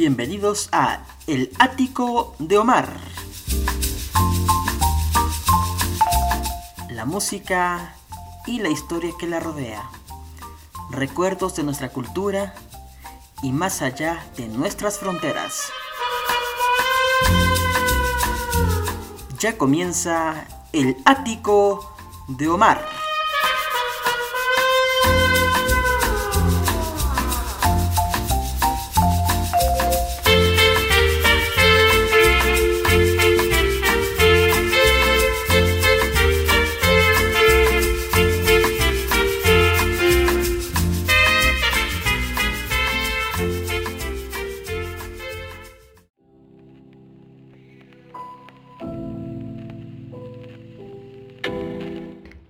Bienvenidos a El Ático de Omar. La música y la historia que la rodea. Recuerdos de nuestra cultura y más allá de nuestras fronteras. Ya comienza El Ático de Omar.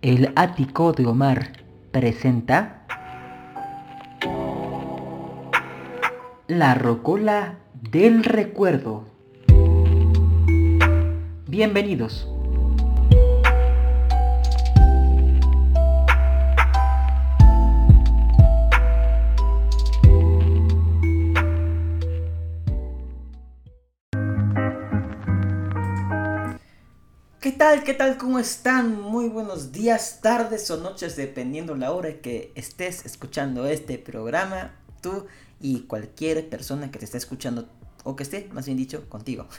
El ático de Omar presenta La rocola del recuerdo. Bienvenidos. Tal? ¿Qué tal? ¿Cómo están? Muy buenos días, tardes o noches, dependiendo la hora que estés escuchando este programa, tú y cualquier persona que te esté escuchando o que esté, más bien dicho, contigo.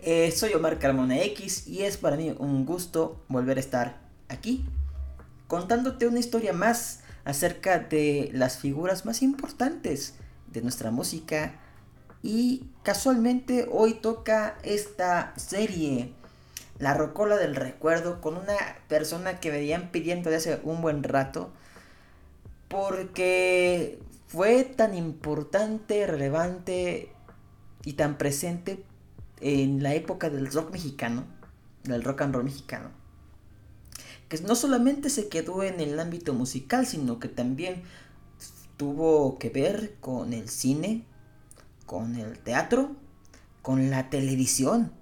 Eh, soy Omar Carmona X y es para mí un gusto volver a estar aquí contándote una historia más acerca de las figuras más importantes de nuestra música y casualmente hoy toca esta serie la rocola del recuerdo con una persona que venían pidiendo de hace un buen rato. Porque fue tan importante, relevante y tan presente en la época del rock mexicano, del rock and roll mexicano, que no solamente se quedó en el ámbito musical, sino que también tuvo que ver con el cine, con el teatro, con la televisión.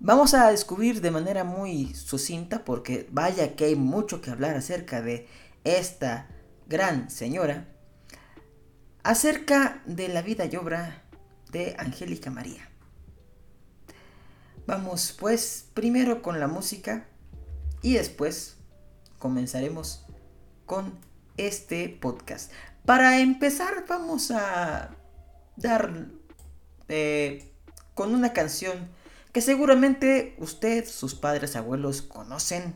Vamos a descubrir de manera muy sucinta, porque vaya que hay mucho que hablar acerca de esta gran señora, acerca de la vida y obra de Angélica María. Vamos pues primero con la música y después comenzaremos con este podcast. Para empezar vamos a dar eh, con una canción que seguramente usted, sus padres, abuelos conocen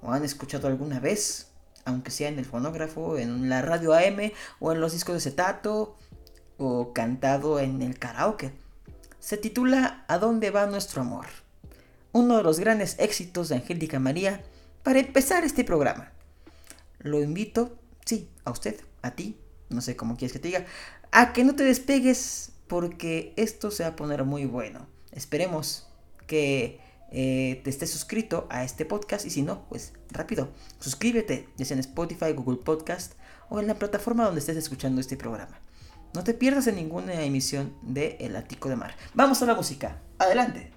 o han escuchado alguna vez, aunque sea en el fonógrafo, en la radio AM o en los discos de acetato o cantado en el karaoke. Se titula ¿A dónde va nuestro amor? Uno de los grandes éxitos de Angélica María para empezar este programa. Lo invito, sí, a usted, a ti, no sé cómo quieres que te diga, a que no te despegues porque esto se va a poner muy bueno. Esperemos que eh, te estés suscrito a este podcast y si no, pues rápido, suscríbete, ya sea en Spotify, Google Podcast o en la plataforma donde estés escuchando este programa. No te pierdas en ninguna emisión de El Ático de Mar. Vamos a la música. Adelante.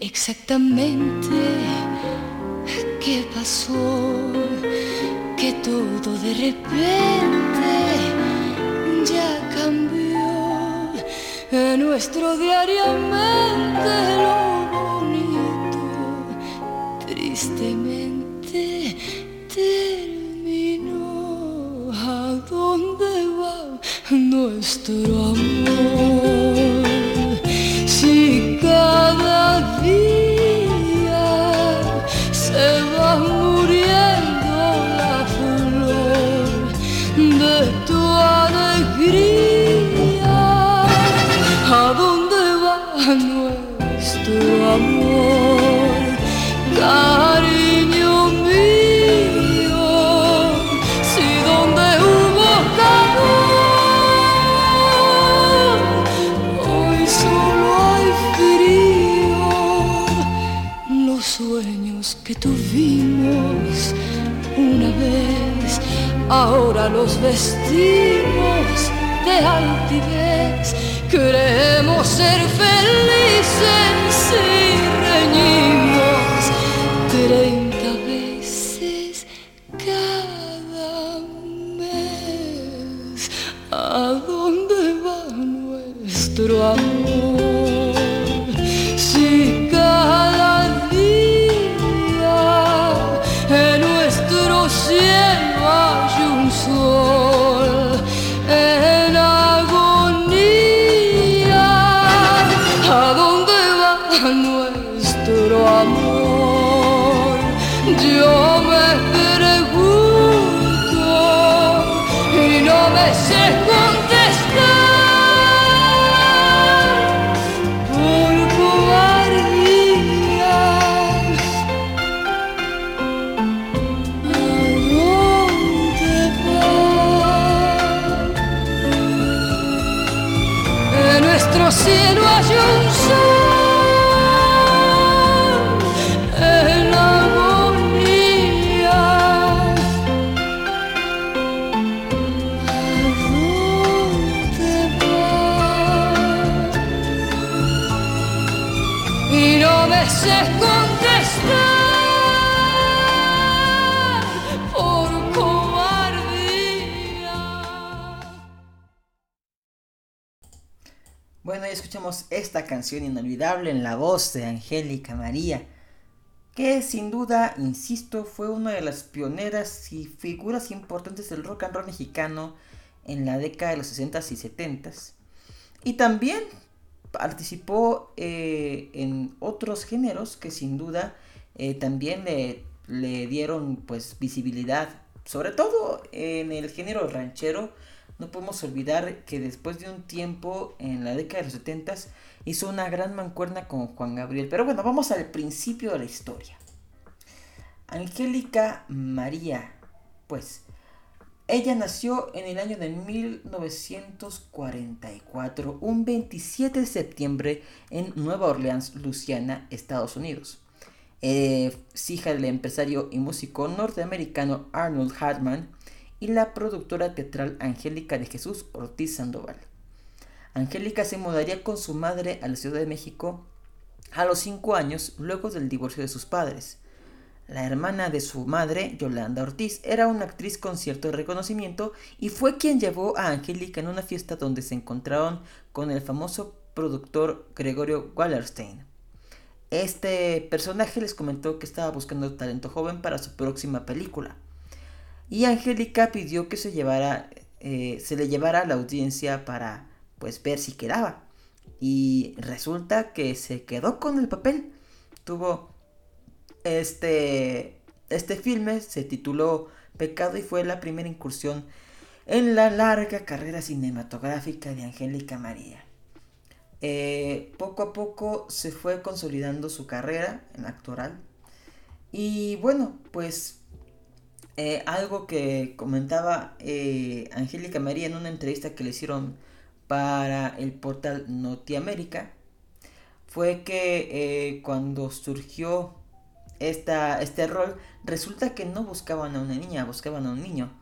Exactamente qué pasó, que todo de repente ya cambió en nuestro diariamente lo bonito, tristemente terminó. ¿A dónde va nuestro amor? vu los vestimos de altivez. Queremos ser felices reñimos Yo me pregunto y no me sé Esta canción inolvidable en la voz de Angélica María, que sin duda, insisto, fue una de las pioneras y figuras importantes del rock and roll mexicano en la década de los 60s y 70s. Y también participó eh, en otros géneros que sin duda eh, también le, le dieron pues visibilidad, sobre todo en el género ranchero. No podemos olvidar que después de un tiempo en la década de los 70 hizo una gran mancuerna con Juan Gabriel. Pero bueno, vamos al principio de la historia. Angélica María, pues, ella nació en el año de 1944, un 27 de septiembre, en Nueva Orleans, Luisiana, Estados Unidos. Eh, es hija del empresario y músico norteamericano Arnold Hartman y la productora teatral Angélica de Jesús Ortiz Sandoval. Angélica se mudaría con su madre a la Ciudad de México a los 5 años luego del divorcio de sus padres. La hermana de su madre, Yolanda Ortiz, era una actriz con cierto reconocimiento y fue quien llevó a Angélica en una fiesta donde se encontraron con el famoso productor Gregorio Wallerstein. Este personaje les comentó que estaba buscando talento joven para su próxima película. Y Angélica pidió que se, llevara, eh, se le llevara a la audiencia para pues ver si quedaba. Y resulta que se quedó con el papel. Tuvo este, este filme, se tituló Pecado y fue la primera incursión en la larga carrera cinematográfica de Angélica María. Eh, poco a poco se fue consolidando su carrera en actoral. Y bueno, pues eh, algo que comentaba eh, Angélica María en una entrevista que le hicieron para el portal Notiamérica fue que eh, cuando surgió esta, este rol, resulta que no buscaban a una niña, buscaban a un niño.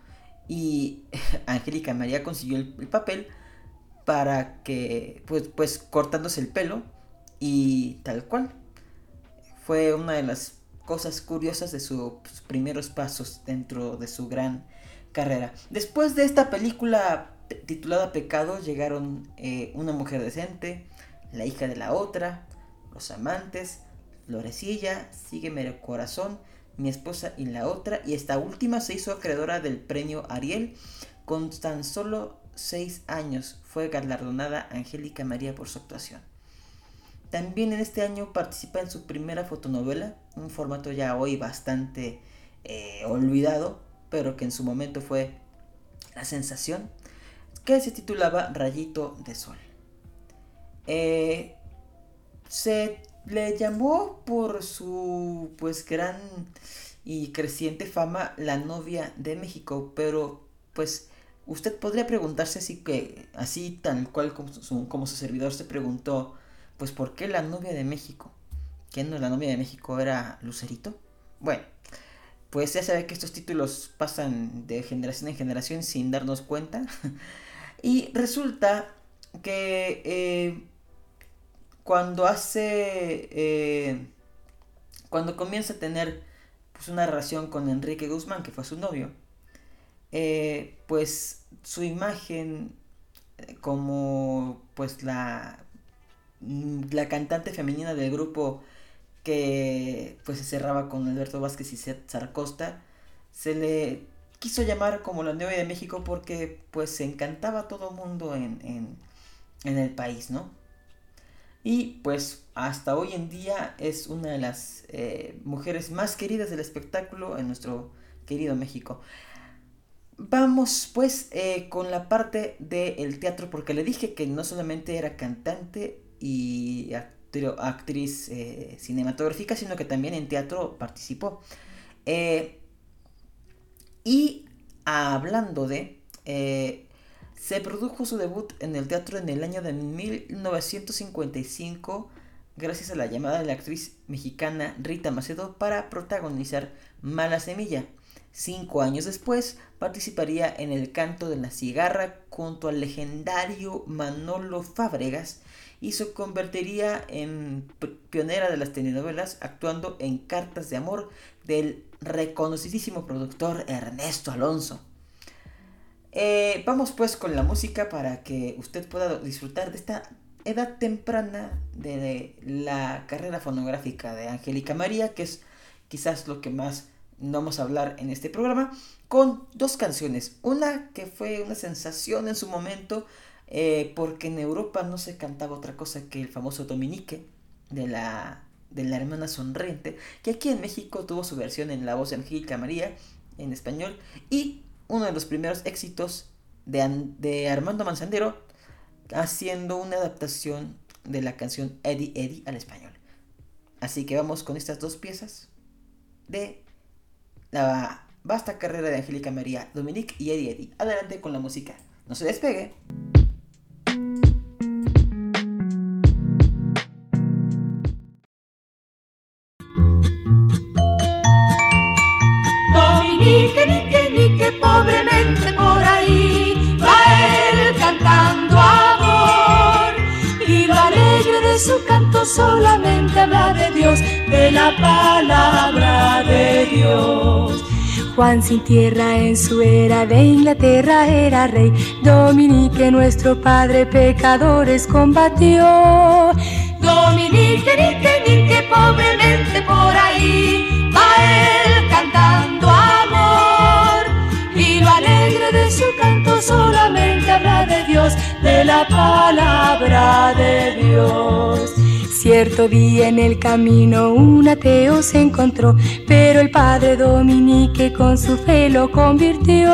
Y Angélica María consiguió el, el papel para que, pues, pues cortándose el pelo y tal cual. Fue una de las cosas curiosas de sus primeros pasos dentro de su gran carrera. Después de esta película titulada Pecado llegaron eh, Una mujer decente, La hija de la otra, Los amantes, Florecilla, Sígueme el corazón, Mi esposa y la otra, y esta última se hizo acreedora del premio Ariel con tan solo 6 años. Fue galardonada Angélica María por su actuación. También en este año participa en su primera fotonovela, un formato ya hoy bastante eh, olvidado, pero que en su momento fue la sensación, que se titulaba Rayito de Sol. Eh, se le llamó por su pues gran y creciente fama la novia de México, pero pues usted podría preguntarse así que así tal cual como su servidor se preguntó, pues ¿por qué la novia de México? ¿Que no la novia de México era Lucerito? Bueno, pues ya sabe que estos títulos pasan de generación en generación sin darnos cuenta. y resulta que eh, cuando hace, eh, cuando comienza a tener pues, una relación con Enrique Guzmán, que fue su novio, eh, pues su imagen como pues la, la cantante femenina del grupo que pues se cerraba con Alberto Vázquez y César Costa, se le quiso llamar como la novia de México porque pues se encantaba todo el mundo en, en, en, el país, ¿no? Y pues hasta hoy en día es una de las eh, mujeres más queridas del espectáculo en nuestro querido México. Vamos pues eh, con la parte del teatro porque le dije que no solamente era cantante y actriz eh, cinematográfica, sino que también en teatro participó. Eh, y hablando de, eh, se produjo su debut en el teatro en el año de 1955 gracias a la llamada de la actriz mexicana Rita Macedo para protagonizar Mala Semilla. Cinco años después participaría en El canto de la cigarra junto al legendario Manolo Fábregas y se convertiría en pionera de las telenovelas actuando en Cartas de Amor del reconocidísimo productor Ernesto Alonso. Eh, vamos pues con la música para que usted pueda disfrutar de esta edad temprana de la carrera fonográfica de Angélica María, que es quizás lo que más vamos a hablar en este programa, con dos canciones. Una que fue una sensación en su momento, eh, porque en Europa no se cantaba otra cosa que el famoso Dominique de la, de la hermana sonriente, que aquí en México tuvo su versión en la voz de Angélica María en español y uno de los primeros éxitos de, de Armando Manzandero haciendo una adaptación de la canción Eddie Eddie al español. Así que vamos con estas dos piezas de la vasta carrera de Angélica María, Dominique y Eddie Eddie. Adelante con la música. No se despegue. Solamente habla de Dios, de la palabra de Dios. Juan sin tierra en su era de Inglaterra era rey. Dominique, nuestro padre, pecadores combatió. Dominique, Nique, Nique, pobremente por ahí va él cantando amor. Y lo alegre de su canto solamente habla de Dios, de la palabra de Dios. Cierto día en el camino un ateo se encontró, pero el padre Dominique con su fe lo convirtió.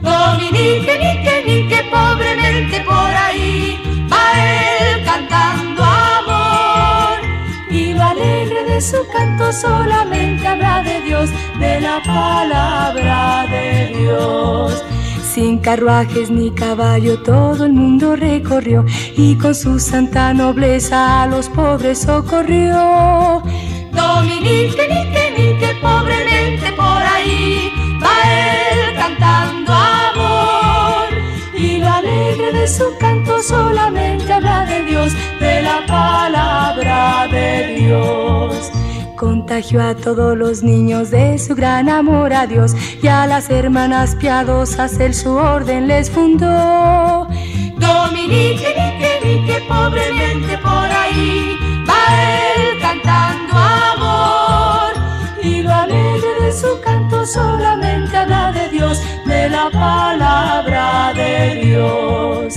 Dominique, Nique, Nique, pobremente por ahí va él cantando amor. Y lo alegre de su canto solamente habla de Dios, de la palabra de Dios. Sin carruajes ni caballo todo el mundo recorrió y con su santa nobleza a los pobres socorrió. Dominique, Nique, Nique, pobremente por ahí va él cantando amor. Y lo alegre de su canto solamente habla de Dios, de la palabra de Dios. Contagió a todos los niños de su gran amor a Dios y a las hermanas piadosas él su orden les fundó. Dominique, Nique, Nique, pobremente por ahí va él cantando amor y lo alegre de su canto solamente habla de Dios, de la palabra de Dios.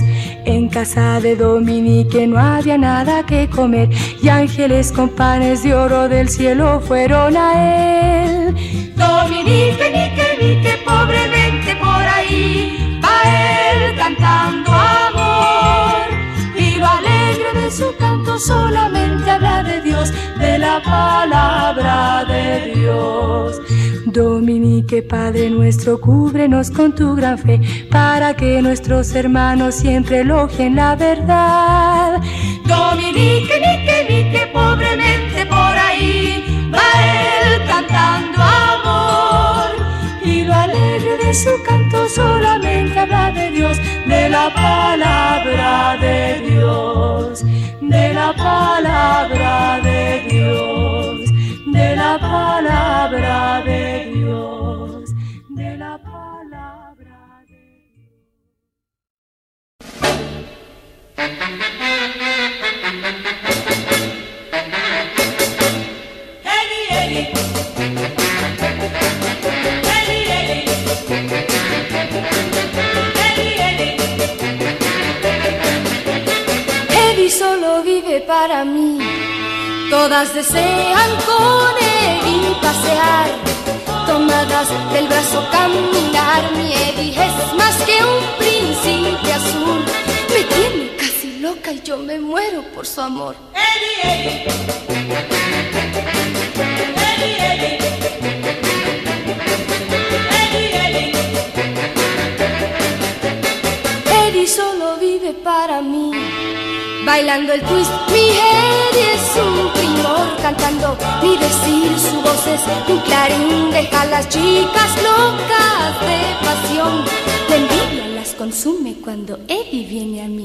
En casa de Dominique no había nada que comer y ángeles con panes de oro del cielo fueron a él. Dominique, Nique, Nique, pobremente por ahí va él cantando amor. Y alegre de su canto solamente habla de Dios, de la palabra de Dios. Dominique, Padre nuestro, cúbrenos con tu gran fe, para que nuestros hermanos siempre elogien la verdad. Dominique, Nique, Nique, pobremente por ahí va él cantando amor. de su canto solamente habla de Dios, de la palabra de Dios, de la palabra de Dios, de la palabra de Dios, de la palabra de solo vive para mí. Todas desean con Eddie pasear, tomadas del brazo caminar. Mi Eddie es más que un príncipe azul. Me tiene casi loca y yo me muero por su amor. Eddie, Eddie. Eddie, Eddie. Bailando el twist, mi Eddie es un primor Cantando, ni decir, su voz es un clarín. Deja a las chicas locas de pasión. La envidia las consume cuando Eddie viene a mí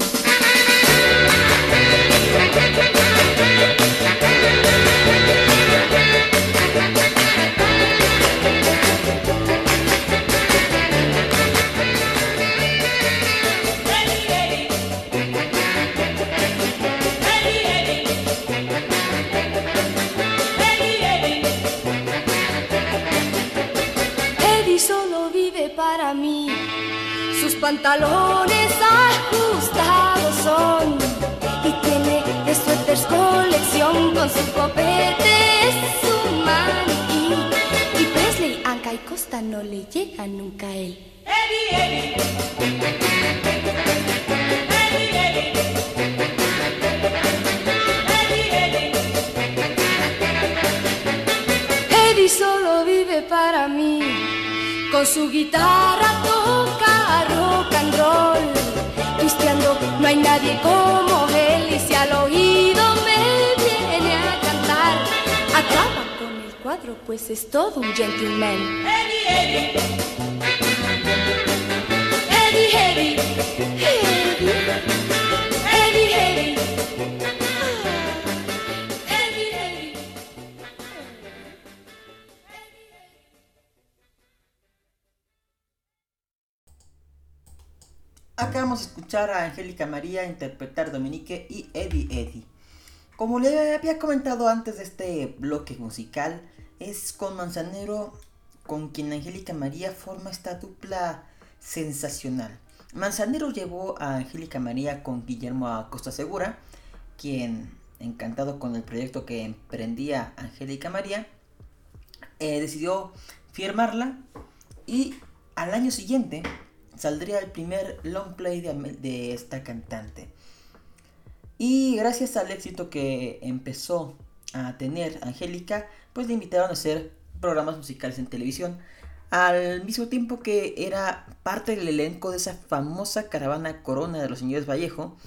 pantalones ajustados son y tiene de suéteres colección con su copete es su maniquí. Y Presley, Anca y Costa no le llega nunca a él. Eddie, Eddie. Eddie, Eddie. Eddie, Eddie. Eddie solo vive para mí. Con su guitarra toca hay nadie como él. Y si al oído me viene a cantar, acaba con el cuadro, pues es todo un gentleman. Eddie, Eddie. Eddie, Eddie. Eddie, Eddie. De escuchar a Angélica María interpretar Dominique y Eddie Eddie. Como le había comentado antes de este bloque musical, es con Manzanero con quien Angélica María forma esta dupla sensacional. Manzanero llevó a Angélica María con Guillermo Acosta Segura, quien, encantado con el proyecto que emprendía Angélica María, eh, decidió firmarla y al año siguiente saldría el primer long play de, de esta cantante. Y gracias al éxito que empezó a tener Angélica, pues le invitaron a hacer programas musicales en televisión, al mismo tiempo que era parte del elenco de esa famosa caravana Corona de los Señores Vallejo,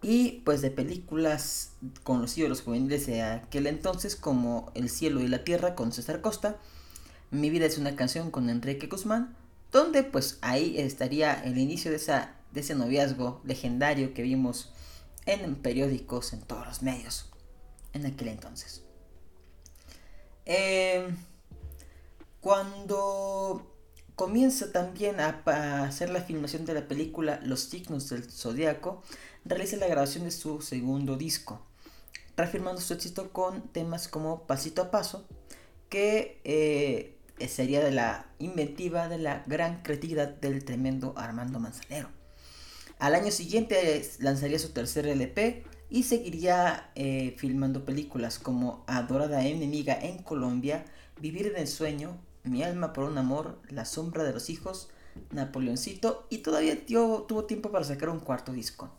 y pues de películas con los ídolos juveniles de aquel entonces como El cielo y la tierra con César Costa, Mi vida es una canción con Enrique Guzmán, donde pues ahí estaría el inicio de, de ese noviazgo legendario que vimos en periódicos, en todos los medios, en aquel entonces. Eh, cuando comienza también a, a, hacer la filmación de la película Los signos del zodiaco, realiza la grabación de su segundo disco, reafirmando su éxito con temas como Pasito a Paso, que eh, sería de la inventiva de la gran creatividad del tremendo Armando Manzanero. Al año siguiente lanzaría su tercer LP y seguiría eh, filmando películas como Adorada enemiga en Colombia, Vivir en el sueño, Mi alma por un amor, La sombra de los hijos, Napoleoncito y todavía tuvo tiempo para sacar un cuarto disco.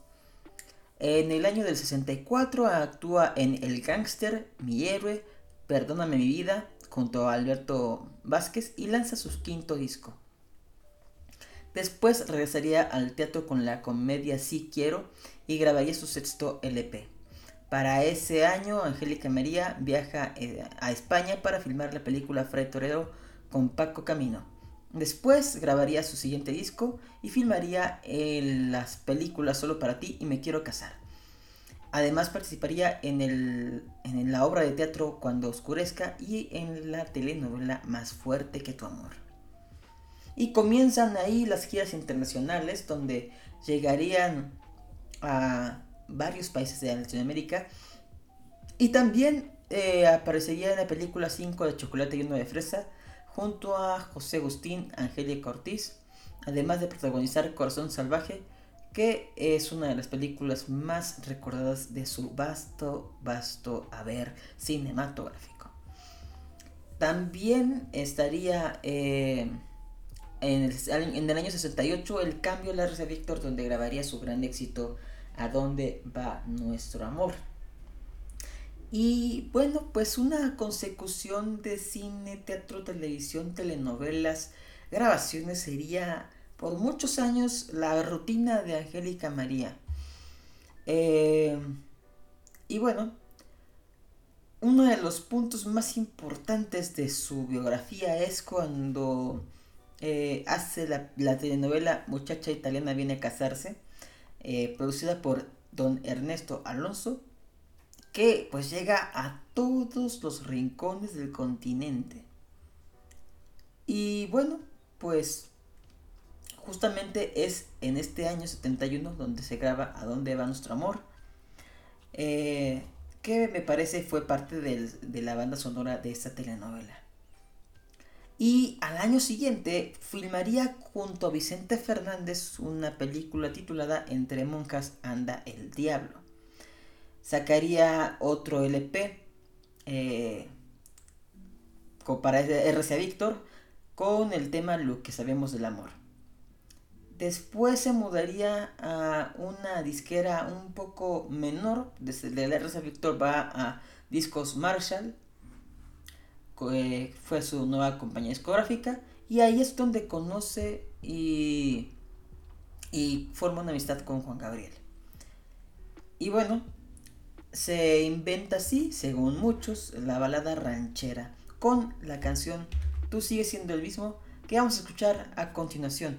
En el año del 64 actúa en El Gangster, Mi héroe, Perdóname mi vida, junto a Alberto Vázquez y lanza su quinto disco. Después regresaría al teatro con la comedia Sí Quiero y grabaría su sexto LP. Para ese año, Angélica María viaja a España para filmar la película Fred Torero con Paco Camino, Después grabaría su siguiente disco y filmaría en las películas Solo para ti y Me quiero casar. Además participaría en, el, en la obra de teatro Cuando oscurezca y en la telenovela Más fuerte que tu amor. Y comienzan ahí las giras internacionales donde llegarían a varios países de Latinoamérica. Y también eh, aparecería en la película 5 de Chocolate y uno de Fresa junto a José Agustín, Angélica Ortiz, además de protagonizar Corazón Salvaje, que es una de las películas más recordadas de su vasto, vasto haber cinematográfico. También estaría eh, en, el, año 68 El cambio de la Rosa Víctor, donde grabaría su gran éxito ¿A dónde va nuestro amor? Y bueno, pues una consecución de cine, teatro, televisión, telenovelas, grabaciones sería por muchos años la rutina de Angélica María. Eh, y bueno, uno de los puntos más importantes de su biografía es cuando eh, hace la, telenovela Muchacha Italiana viene a casarse, eh, producida por don Ernesto Alonso que pues llega a todos los rincones del continente. Y bueno, pues justamente es en este año 71 donde se graba A dónde va nuestro amor, eh, que me parece fue parte de la banda sonora de esta telenovela. Y al año siguiente filmaría junto a Vicente Fernández una película titulada Entre monjas anda el diablo sacaría otro LP eh, para RCA Víctor con el tema Lo que sabemos del amor. Después se mudaría a una disquera un poco menor, desde la RCA Víctor va a Discos Marshall, que fue su nueva compañía discográfica, y ahí es donde conoce y, y forma una amistad con Juan Gabriel. Y bueno, se inventa así, según muchos, la balada ranchera con la canción Tú sigues siendo el mismo que vamos a escuchar a continuación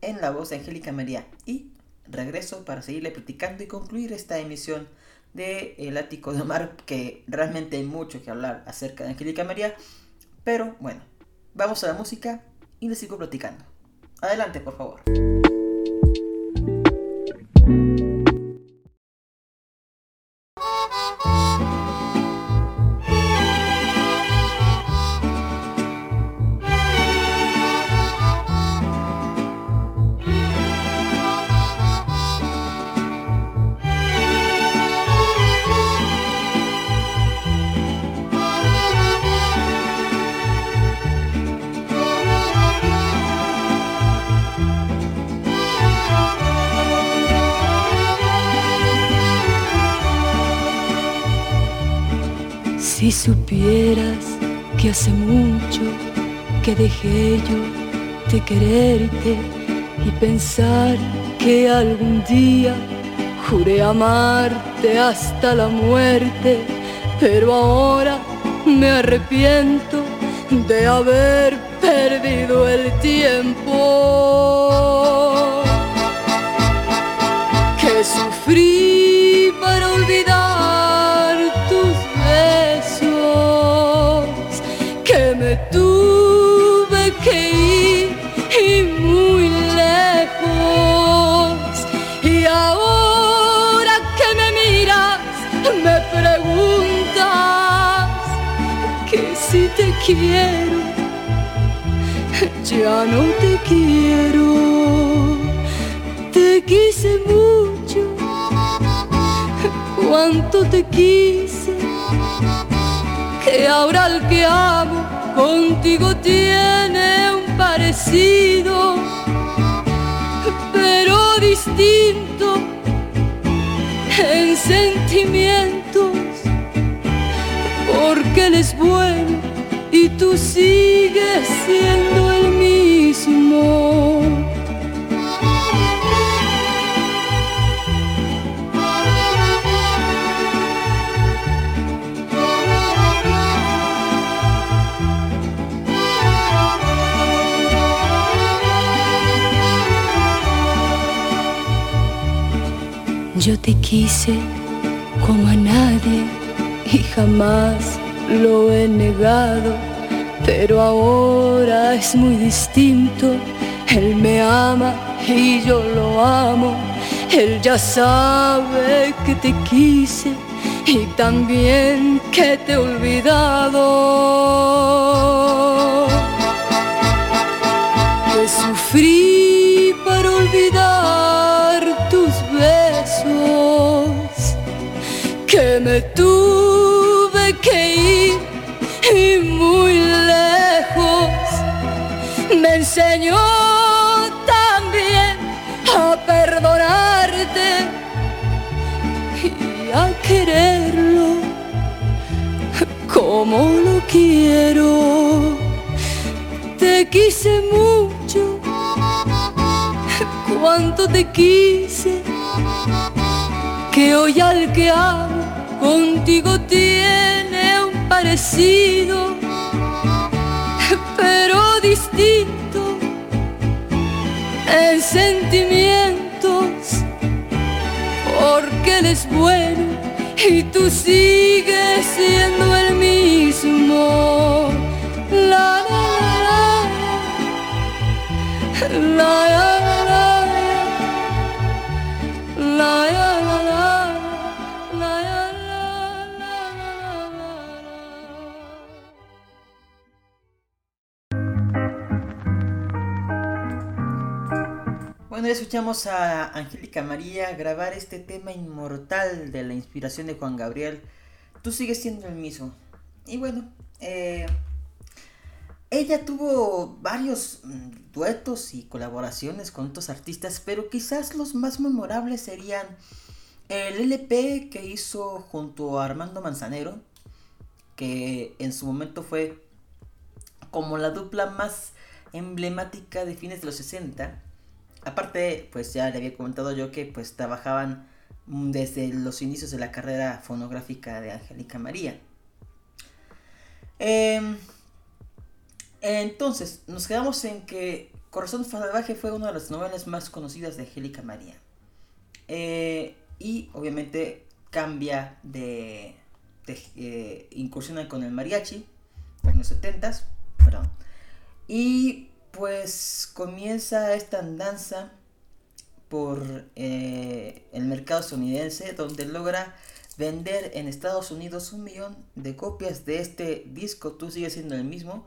en la voz de Angélica María y regreso para seguirle platicando y concluir esta emisión de El Ático de Omar que realmente hay mucho que hablar acerca de Angélica María pero bueno, vamos a la música y les sigo platicando. Adelante, por favor. Supieras que hace mucho que dejé yo de quererte y pensar que algún día juré amarte hasta la muerte, pero ahora me arrepiento de haber perdido el tiempo quiero, ya no te quiero. Te quise mucho, cuánto te quise, que ahora el que amo contigo tiene un parecido, pero distinto en sentimientos, porque él es bueno y tú sigues siendo el mismo. Yo te quise como a nadie y jamás lo he negado, pero ahora es muy distinto. Él me ama y yo lo amo. Él ya sabe que te quise y también que te he olvidado. Quiero. Te quise mucho, cuánto te quise, que hoy al que amo contigo tiene un parecido, pero distinto en sentimientos, porque él es bueno y tú sigues siendo el mismo. La, la, la, la, la, Bueno, escuchamos a Angélica María grabar este tema inmortal de la inspiración de Juan Gabriel. Tú sigues siendo el mismo. Y bueno, eh, ella tuvo varios mm, duetos y colaboraciones con otros artistas, pero quizás los más memorables serían el LP que hizo junto a Armando Manzanero, que en su momento fue como la dupla más emblemática de fines de los 60. Aparte, pues ya le había comentado yo que pues trabajaban desde los inicios de la carrera fonográfica de Angélica María. Em, entonces, nos quedamos en que Corazón Salvaje fue una de las novelas más conocidas de Angélica María. Eh, y obviamente cambia de, de eh, incursiona con el mariachi en los 70s, perdón. Y pues comienza esta andanza por eh, el mercado estadounidense donde logra vender en Estados Unidos un millón de copias de este disco. Tú sigues siendo el mismo.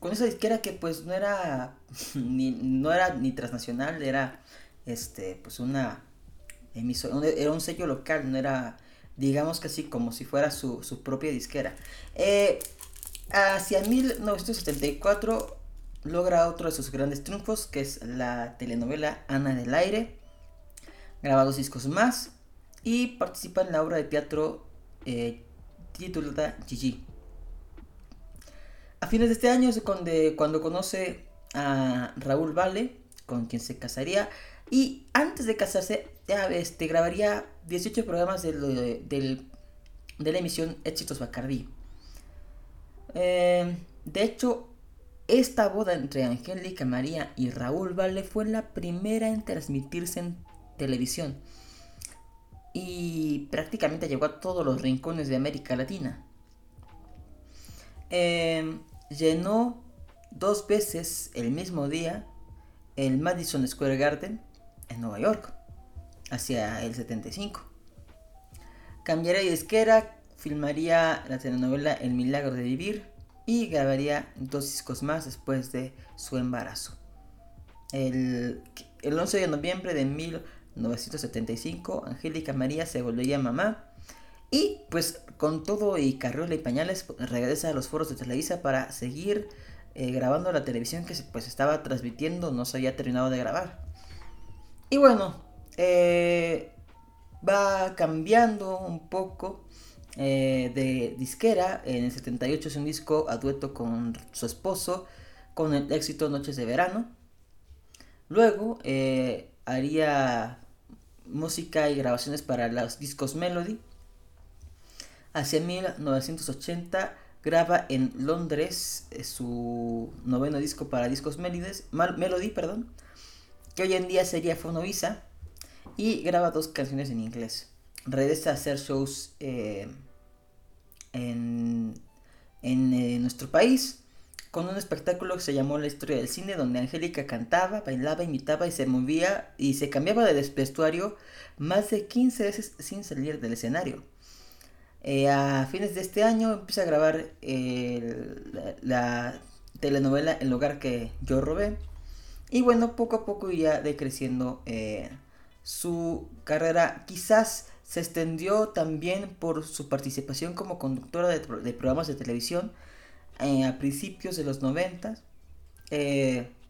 Con esa disquera que pues no era ni, no era ni transnacional era este pues una emisora era un sello local no era digamos que así como si fuera su, su propia disquera. Eh, hacia 1974 logra otro de sus grandes triunfos, que es la telenovela Ana del Aire. Graba dos discos más y participa en la obra de teatro eh, titulada Gigi. A fines de este año es cuando, cuando conoce a Raúl Vale, con quien se casaría. Y antes de casarse, este, grabaría 18 programas de, de la emisión Éxitos Bacardí. Eh, de hecho, esta boda entre Angélica María y Raúl Vale fue la primera en transmitirse en televisión y prácticamente llegó a todos los rincones de América Latina. Eh, llenó dos veces el mismo día el Madison Square Garden en Nueva York, hacia el 75. Cambiaría de disquera, filmaría la telenovela El Milagro de Vivir y grabaría dos discos más después de su embarazo. El, el 11 de noviembre de 1975, Angélica María se volvería mamá y pues con todo y carriola y pañales regresa a los foros de Televisa para seguir eh, grabando la televisión que se, pues estaba transmitiendo, no se había terminado de grabar. Y bueno, eh, va cambiando un poco eh, de disquera. En el 78 es un disco a dueto con su esposo, con el éxito Noches de Verano. Luego eh, haría música y grabaciones para los discos Melody. Hacia 1980 graba en Londres eh, su noveno disco para discos Mal- Melody, perdón, que hoy en día sería Fonovisa. y graba dos canciones en inglés. Regresa a hacer shows eh, en, en eh, nuestro país con un espectáculo que se llamó La historia del cine, donde Angélica cantaba, bailaba, imitaba y se movía y se cambiaba de vestuario más de 15 veces sin salir del escenario. Eh, a fines de este año empieza a grabar la, telenovela El hogar que yo robé. Y bueno, poco a poco iría decreciendo su carrera. Quizás se extendió también por su participación como conductora de, programas de televisión eh, a principios de los 90.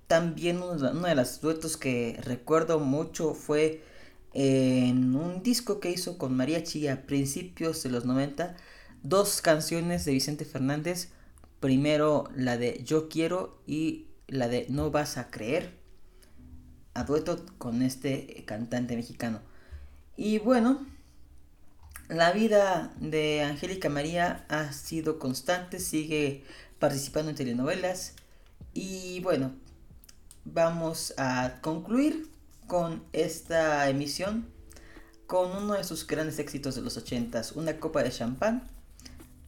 también uno, uno de los duetos que recuerdo mucho fue en un disco que hizo con María Chía a principios de los 90, dos canciones de Vicente Fernández, primero la de Yo quiero y la de No vas a creer, a dueto con este cantante mexicano. Y bueno, la vida de Angélica María ha sido constante, sigue participando en telenovelas y bueno, vamos a concluir con esta emisión con uno de sus grandes éxitos de los 80s, una copa de champán.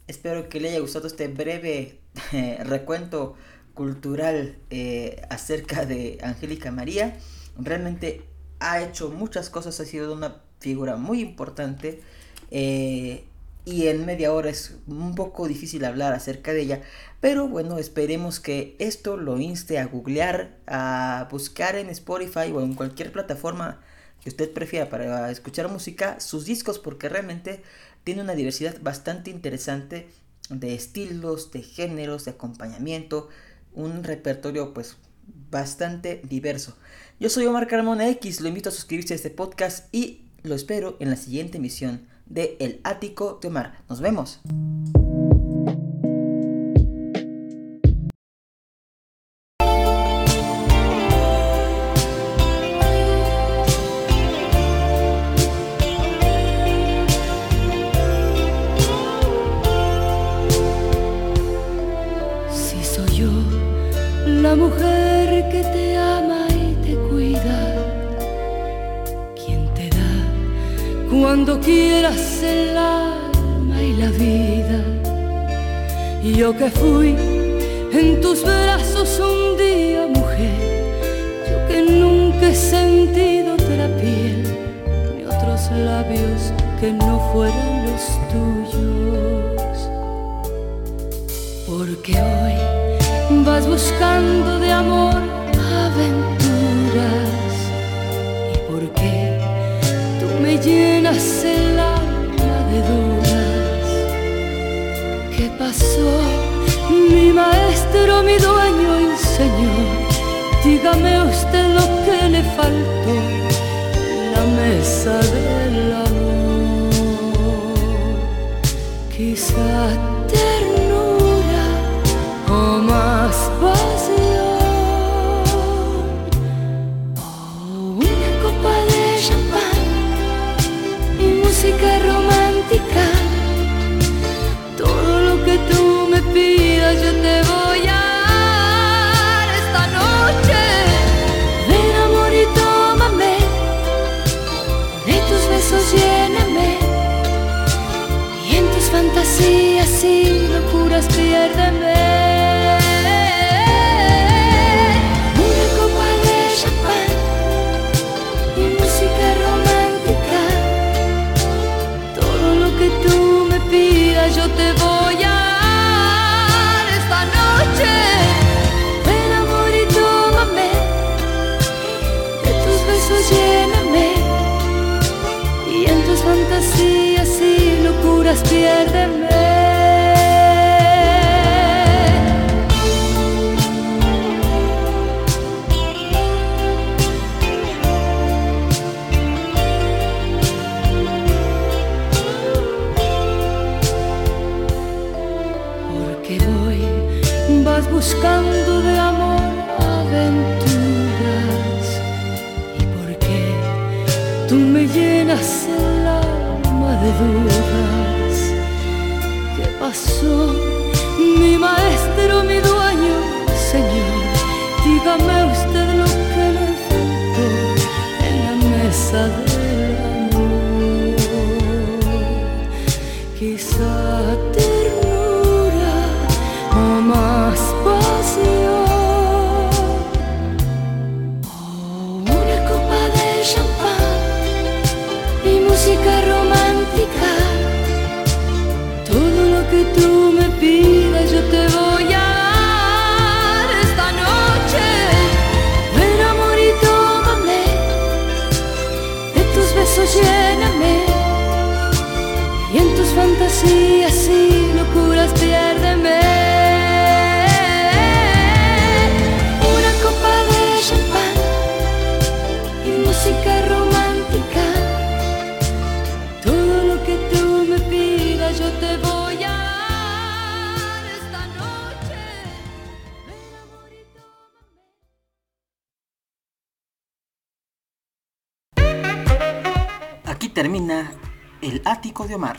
Espero que le haya gustado este breve eh, recuento cultural eh, acerca de Angélica María. Realmente ha hecho muchas cosas, ha sido una figura muy importante. Eh, y en media hora es un poco difícil hablar acerca de ella, pero bueno, esperemos que esto lo inste a googlear, a buscar en Spotify o en cualquier plataforma que usted prefiera para escuchar música sus discos porque realmente tiene una diversidad bastante interesante de estilos, de géneros, de acompañamiento, un repertorio pues bastante diverso. Yo soy Omar Carmona X, lo invito a suscribirse a este podcast y lo espero en la siguiente emisión de El Ático de Omar. Nos vemos. Un día, mujer, yo que nunca he sentido otra piel ni otros labios que no fueran los tuyos. Porque hoy vas buscando de amor aventuras y porque tú me llenas el alma de dudas. ¿Qué pasó? Mi maestro, mi dígame usted lo que le faltó locuras fantasías y locuras piérdeme. Una copa de champán y música romántica. Todo lo que tú me pidas yo te voy a dar esta noche. Aquí termina el ático de Omar.